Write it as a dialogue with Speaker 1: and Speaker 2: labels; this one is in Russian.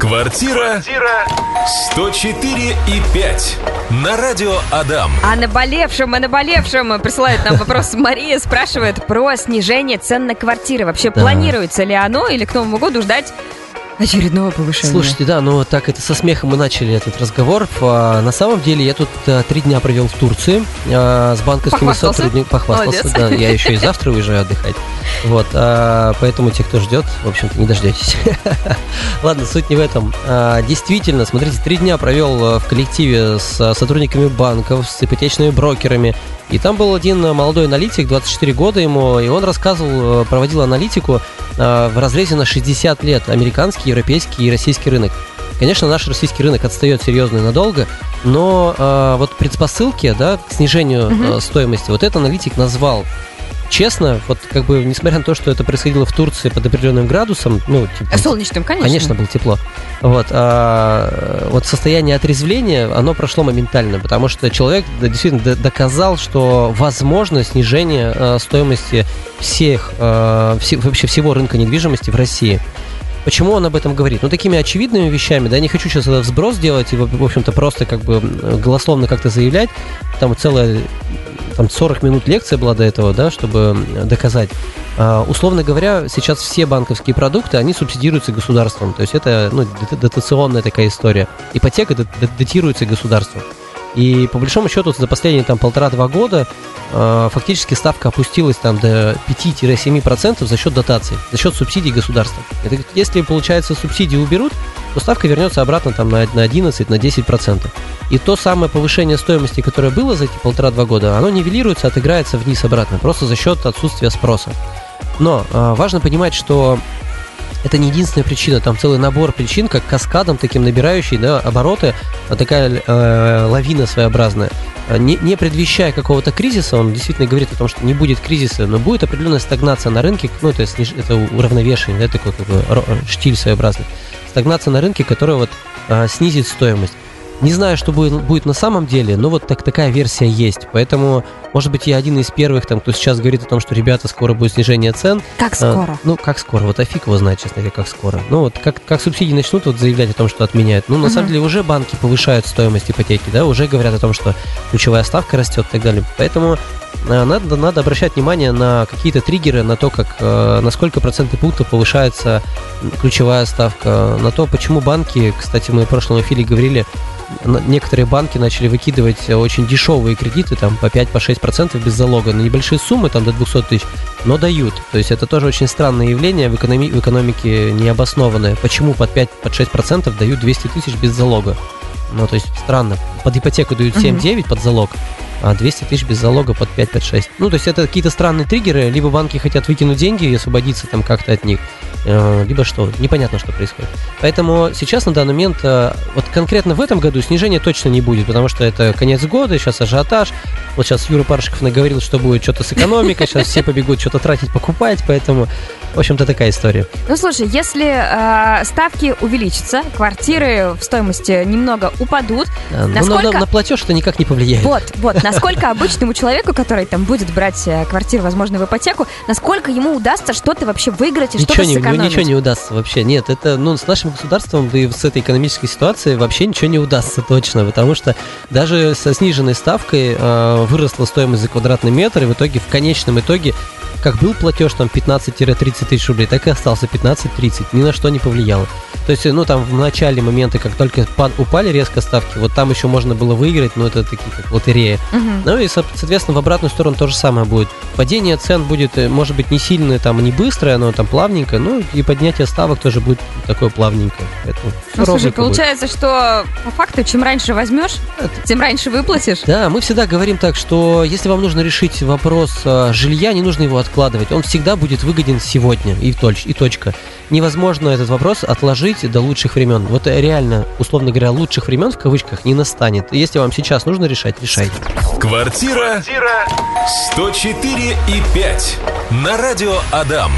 Speaker 1: Квартира 104 и 5 на радио Адам.
Speaker 2: О наболевшем, о наболевшем присылает нам вопрос Мария, спрашивает про снижение цен на квартиры. Вообще
Speaker 3: Да.
Speaker 2: планируется ли оно или к Новому году ждать очередного повышения?
Speaker 3: Слушайте, да, ну так это со смехом мы начали этот разговор. А, на самом деле я тут а, три дня провел в Турции а, с банковскими сотрудниками. Похвастался,
Speaker 2: Молодец.
Speaker 3: да. Я еще и завтра уезжаю отдыхать. Вот, поэтому те, кто ждет, в общем-то, не дождетесь. Ладно, суть не в этом. Действительно, смотрите, три дня провел в коллективе с сотрудниками банков, с ипотечными брокерами. И там был один молодой аналитик, 24 года ему, и он рассказывал, проводил аналитику в разрезе на 60 лет. Американский, европейский и российский рынок. Конечно, наш российский рынок отстает серьезно и надолго, но а, вот предпосылки да, к снижению а, стоимости, вот это аналитик назвал. Честно, вот как бы, несмотря на то, что это происходило в Турции под определенным градусом, ну, типа,
Speaker 2: Э, Солнечным, конечно.
Speaker 3: Конечно, было тепло. Вот, а, вот состояние отрезвления, оно прошло моментально, потому что человек действительно доказал, что возможно снижение а, стоимости всех, а, все- вообще всего рынка недвижимости в России. Почему он об этом говорит? Ну, такими очевидными вещами, да, не хочу сейчас этот сброс делать и, в общем-то, просто как бы голословно как-то заявлять. Там целая, там 40 минут лекция была до этого, да, чтобы доказать. А, условно говоря, сейчас все банковские продукты, они субсидируются государством. То есть это ну, дот- дотационная такая история. Ипотека дот- дот- датируется государством. И по большому счету за последние там полтора-два года фактически ставка опустилась там до 5-7% за счет дотаций, за счет субсидий государства. Это если, получается, субсидии уберут, то ставка вернется обратно там на, на 11, на 10%. И то самое повышение стоимости, которое было за эти полтора-два года, оно нивелируется, отыграется вниз обратно, просто за счет отсутствия спроса. Но э, важно понимать, что это не единственная причина, там целый набор причин, как каскадом таким набирающий да, обороты, такая э, лавина своеобразная. А Не, не предвещая какого-то кризиса, он действительно говорит о том, что не будет кризиса, но будет определенная стагнация на рынке, ну, то есть это уравновешение, да, такой как штиль своеобразный. Стагнация на рынке, которая вот а, снизит стоимость. Не знаю, что будет, будет на самом деле, но вот так, такая версия есть. Поэтому, может быть, я один из первых, там, кто сейчас говорит о том, что, ребята, скоро будет снижение цен.
Speaker 2: Как
Speaker 3: А,
Speaker 2: скоро?
Speaker 3: ну, как скоро? Вот а фиг его знает, честно говоря, как скоро. Ну, вот как, как субсидии начнут вот заявлять о том, что отменяют. Ну, на
Speaker 2: Мгм.
Speaker 3: самом деле, уже банки повышают стоимость ипотеки, да, уже говорят о том, что ключевая ставка растет и так далее. Поэтому а, надо, надо обращать внимание на какие-то триггеры, на то, как, э, на сколько процентных пунктов повышается ключевая ставка, на то, почему банки, кстати, мы в прошлом эфире говорили, некоторые банки начали выкидывать э, очень дешевые кредиты, там по 5-6% без залога на небольшие суммы, там до 200 тысяч, но дают. То есть это тоже очень странное явление в, экономи- в экономике необоснованное. Почему под 5-6% дают 200 тысяч без залога? Ну, то есть странно. Под ипотеку дают
Speaker 2: Мгм.
Speaker 3: 7-9 под залог, 200 тысяч без залога под 5-6. Ну, то есть это какие-то странные триггеры, либо банки хотят выкинуть деньги и освободиться там как-то от них, э, либо что, непонятно, что происходит. Поэтому сейчас на данный момент, э, вот конкретно в этом году снижения точно не будет, потому что это конец года, сейчас ажиотаж. Вот сейчас Юра Паршиков наговорил, что будет что-то с экономикой, сейчас все побегут что-то тратить, покупать, поэтому, в общем-то, такая история.
Speaker 2: Ну, слушай, если э, ставки увеличатся, квартиры в стоимости немного упадут,
Speaker 3: Да,
Speaker 2: Насколько-
Speaker 3: на, на платеж это никак не повлияет.
Speaker 2: вот, вот, насколько обычному человеку, который там будет брать э, квартиру, возможно, в ипотеку, насколько ему удастся что-то вообще выиграть и что-то
Speaker 3: не,
Speaker 2: сэкономить?
Speaker 3: ничего не удастся вообще. Нет, это, ну, с нашим государством, да и с этой экономической ситуацией вообще ничего не удастся точно, потому что даже со сниженной ставкой э, выросла стоимость за квадратный метр, и в итоге, в конечном итоге, как был платеж там 15-30 тысяч рублей, так и остался 15-30, ни на что не повлияло. То есть, ну, там в начале моменты, как только пад- упали резко ставки, вот там еще можно было выиграть, но это такие как лотерея. Ну и, со- соответственно, в обратную сторону то же самое будет. Падение цен будет, э, может быть, не сильное, там, не быстрое, но там плавненькое, ну и поднятие ставок тоже будет такое плавненькое. Поэтому
Speaker 2: Ну, слушай,
Speaker 3: ровненько будет.
Speaker 2: получается, что по факту, чем раньше возьмешь, тем раньше выплатишь.
Speaker 3: Да, мы всегда говорим так, что если вам нужно решить вопрос э, жилья, не нужно его откладывать. Он всегда будет выгоден сегодня и, точ- и точка. Невозможно этот вопрос отложить до лучших времен. Вот э, реально, условно говоря, лучших времен в кавычках не настанет. Если вам сейчас нужно решать, решайте.
Speaker 1: Квартира 104 и 5 на радио Адам.